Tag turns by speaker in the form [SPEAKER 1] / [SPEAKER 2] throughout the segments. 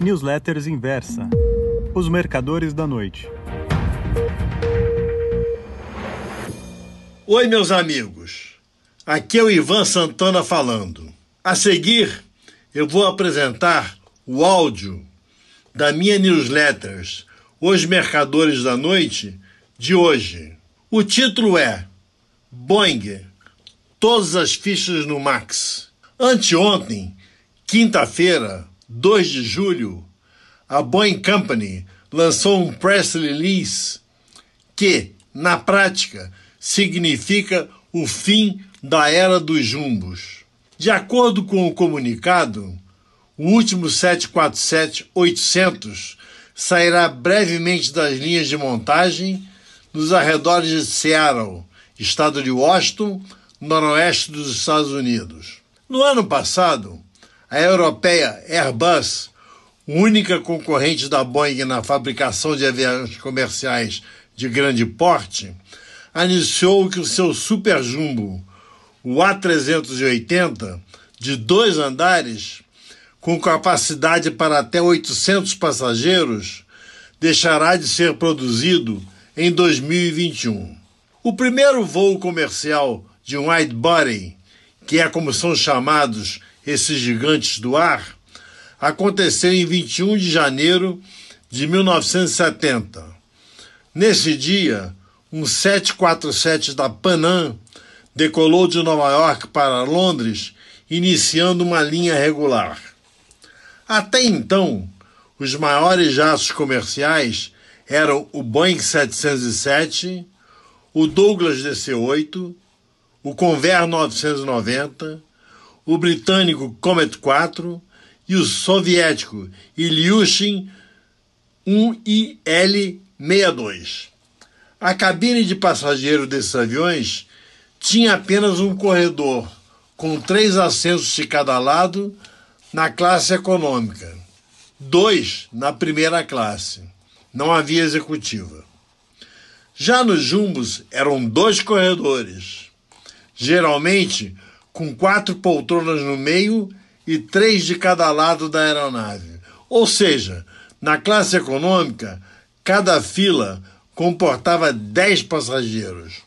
[SPEAKER 1] Newsletters Inversa Os Mercadores da Noite.
[SPEAKER 2] Oi, meus amigos. Aqui é o Ivan Santana falando. A seguir, eu vou apresentar o áudio da minha newsletters Os Mercadores da Noite de hoje. O título é Boeing, todas as fichas no Max. Anteontem, quinta-feira, 2 de julho, a Boeing Company lançou um press release que, na prática, significa o fim da era dos jumbos. De acordo com o comunicado, o último 747-800 sairá brevemente das linhas de montagem nos arredores de Seattle, estado de Washington, noroeste dos Estados Unidos. No ano passado, a europeia Airbus, única concorrente da Boeing na fabricação de aviões comerciais de grande porte, anunciou que o seu super jumbo, o A380, de dois andares, com capacidade para até 800 passageiros, deixará de ser produzido em 2021. O primeiro voo comercial de um widebody, que é como são chamados esses gigantes do ar, aconteceu em 21 de janeiro de 1970. Nesse dia, um 747 da Panam decolou de Nova York para Londres, iniciando uma linha regular. Até então, os maiores jatos comerciais eram o Boeing 707, o Douglas DC-8, o Convair 990, o britânico Comet 4 e o soviético Ilyushin 1IL-62. A cabine de passageiro desses aviões tinha apenas um corredor, com três assentos de cada lado na classe econômica, dois na primeira classe. Não havia executiva. Já nos jumbos eram dois corredores, geralmente com quatro poltronas no meio e três de cada lado da aeronave. Ou seja, na classe econômica, cada fila comportava dez passageiros.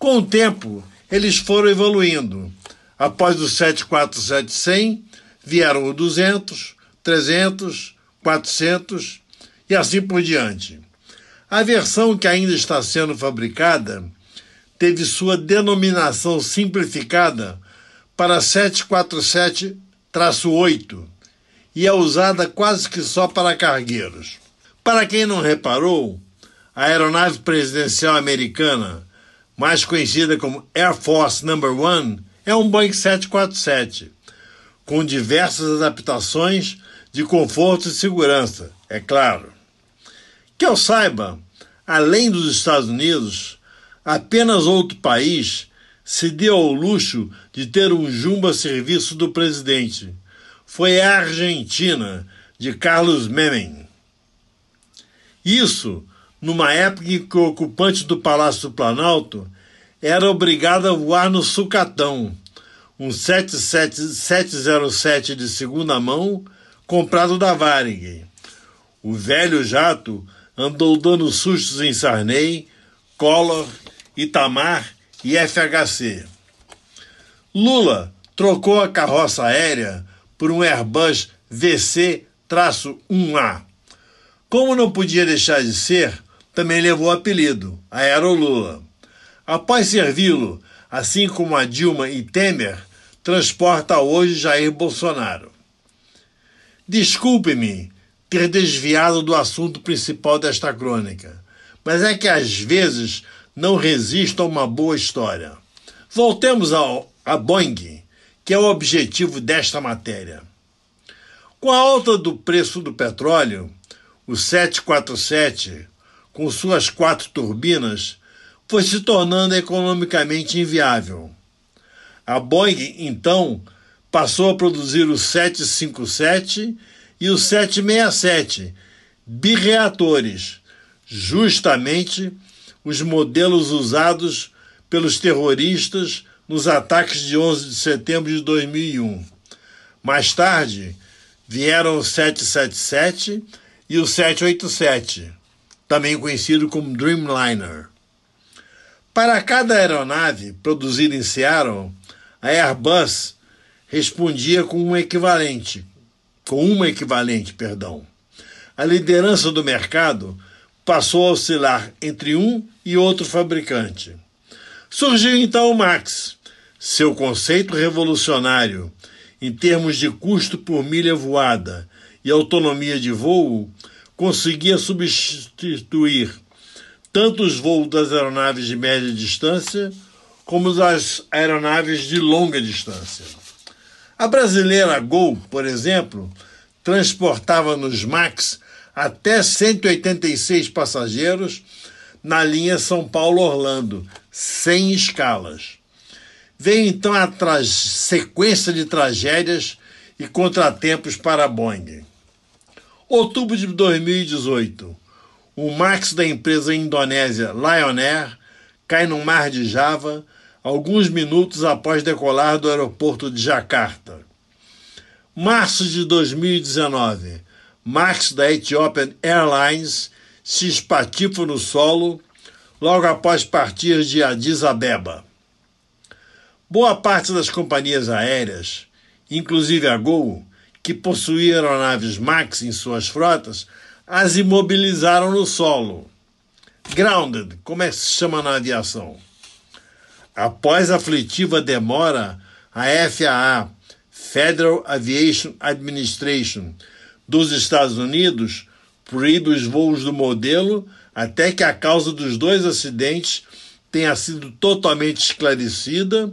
[SPEAKER 2] Com o tempo, eles foram evoluindo. Após o 747-100, vieram o 200, 300, 400 e assim por diante. A versão que ainda está sendo fabricada teve sua denominação simplificada para 747-8 e é usada quase que só para cargueiros. Para quem não reparou, a aeronave presidencial americana, mais conhecida como Air Force Number One, é um Boeing 747, com diversas adaptações de conforto e segurança, é claro. Que eu saiba, além dos Estados Unidos, apenas outro país se deu ao luxo de ter um jumbo a serviço do presidente. Foi a Argentina, de Carlos Menem. Isso numa época em que o ocupante do Palácio do Planalto era obrigado a voar no Sucatão, um 707 de segunda mão comprado da Varig. O velho jato andou dando sustos em Sarney, Collor, Itamar e FHC. Lula trocou a carroça aérea por um Airbus VC-1A. Como não podia deixar de ser, também levou o apelido, Aerolula. Após servi-lo, assim como a Dilma e Temer, transporta hoje Jair Bolsonaro. Desculpe-me ter desviado do assunto principal desta crônica, mas é que às vezes não resisto a uma boa história. Voltemos ao, a Boeing, que é o objetivo desta matéria. Com a alta do preço do petróleo, o 747, com suas quatro turbinas, foi se tornando economicamente inviável. A Boeing, então, passou a produzir o 757 e o 767, bireatores, justamente os modelos usados pelos terroristas nos ataques de 11 de setembro de 2001. Mais tarde, Vieram o 777 e o 787, também conhecido como Dreamliner. Para cada aeronave produzida em Seattle, a Airbus respondia com um equivalente, com uma equivalente, perdão. A liderança do mercado passou a oscilar entre um e outro fabricante. Surgiu então o Max, seu conceito revolucionário em termos de custo por milha voada e autonomia de voo, conseguia substituir tanto os voos das aeronaves de média distância como as aeronaves de longa distância. A brasileira Gol, por exemplo, transportava nos MAX até 186 passageiros na linha São Paulo-Orlando, sem escalas. Veio então a sequência de tragédias e contratempos para a Boeing. Outubro de 2018, o Max da empresa indonésia Lion Air cai no mar de Java alguns minutos após decolar do aeroporto de Jakarta. Março de 2019, Max da Ethiopian Airlines se espatifa no solo logo após partir de Addis Abeba. Boa parte das companhias aéreas, inclusive a Gol, que possuía aeronaves MAX em suas frotas, as imobilizaram no solo. Grounded, como é que se chama na aviação? Após a aflitiva demora, a FAA, Federal Aviation Administration, dos Estados Unidos, proíbe os voos do modelo até que a causa dos dois acidentes tenha sido totalmente esclarecida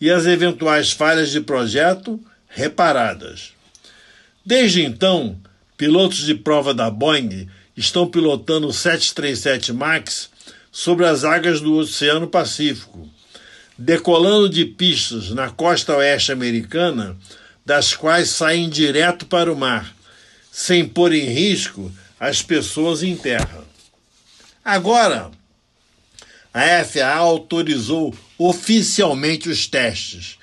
[SPEAKER 2] e as eventuais falhas de projeto reparadas. Desde então, pilotos de prova da Boeing estão pilotando o 737 MAX sobre as águas do Oceano Pacífico, decolando de pistas na costa oeste americana, das quais saem direto para o mar, sem pôr em risco as pessoas em terra. Agora, a FAA autorizou oficialmente os testes,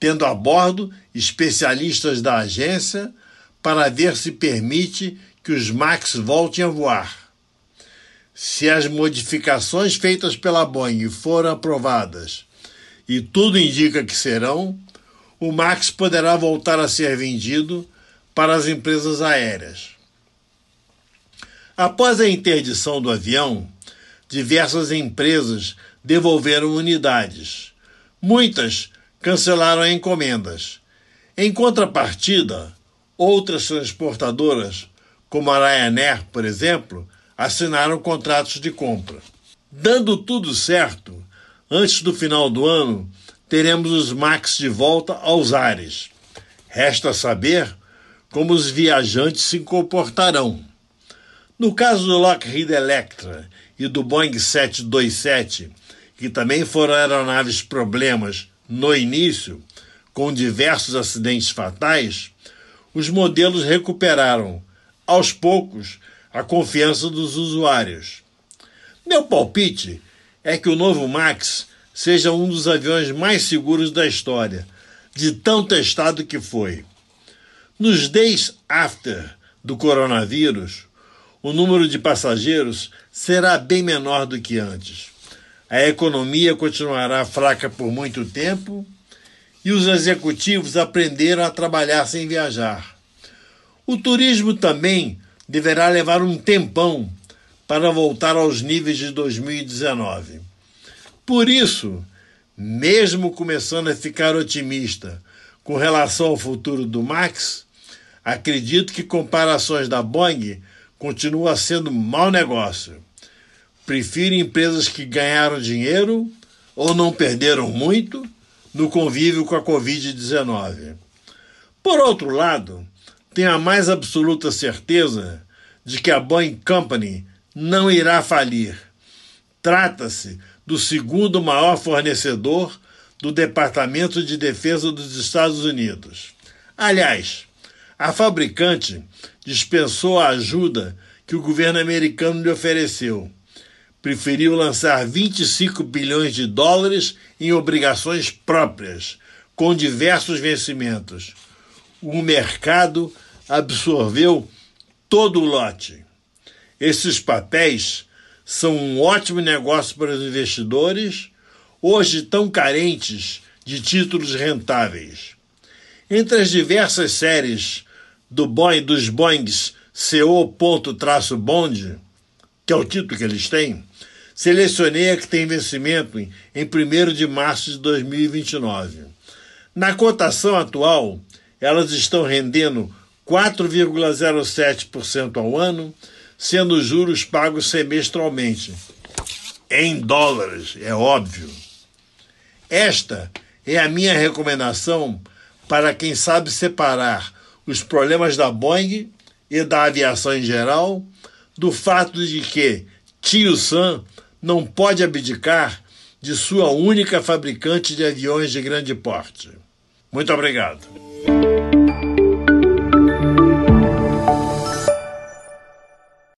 [SPEAKER 2] tendo a bordo especialistas da agência para ver se permite que os MAX voltem a voar. Se as modificações feitas pela Boeing foram aprovadas, e tudo indica que serão, o MAX poderá voltar a ser vendido para as empresas aéreas. Após a interdição do avião, diversas empresas devolveram unidades. Muitas cancelaram encomendas. Em contrapartida, outras transportadoras, como a Ryanair, por exemplo, assinaram contratos de compra. Dando tudo certo, antes do final do ano, teremos os MAX de volta aos ares. Resta saber como os viajantes se comportarão. No caso do Lockheed Electra e do Boeing 727, que também foram aeronaves problemas no início, com diversos acidentes fatais, os modelos recuperaram, aos poucos, a confiança dos usuários. Meu palpite é que o novo Max seja um dos aviões mais seguros da história, de tão testado que foi. Nos days after do coronavírus, o número de passageiros será bem menor do que antes. A economia continuará fraca por muito tempo e os executivos aprenderam a trabalhar sem viajar. O turismo também deverá levar um tempão para voltar aos níveis de 2019. Por isso, mesmo começando a ficar otimista com relação ao futuro do Max, acredito que comparações da Boeing continua sendo mau negócio. Prefiro empresas que ganharam dinheiro ou não perderam muito no convívio com a Covid-19. Por outro lado, tenho a mais absoluta certeza de que a Boeing Company não irá falir. Trata-se do segundo maior fornecedor do Departamento de Defesa dos Estados Unidos. Aliás, a fabricante dispensou a ajuda que o governo americano lhe ofereceu. Preferiu lançar 25 bilhões de dólares em obrigações próprias, com diversos vencimentos. O mercado absorveu todo o lote. Esses papéis são um ótimo negócio para os investidores, hoje tão carentes de títulos rentáveis. Entre as diversas séries do Boeing, dos Boeings CO.-Bond, que é o título que eles têm, selecionei a que tem vencimento em 1 de março de 2029. Na cotação atual, elas estão rendendo 4,07% ao ano, sendo os juros pagos semestralmente. Em dólares, é óbvio. Esta é a minha recomendação para quem sabe separar os problemas da Boeing e da aviação em geral do fato de que Tio Sam não pode abdicar de sua única fabricante de aviões de grande porte. Muito obrigado.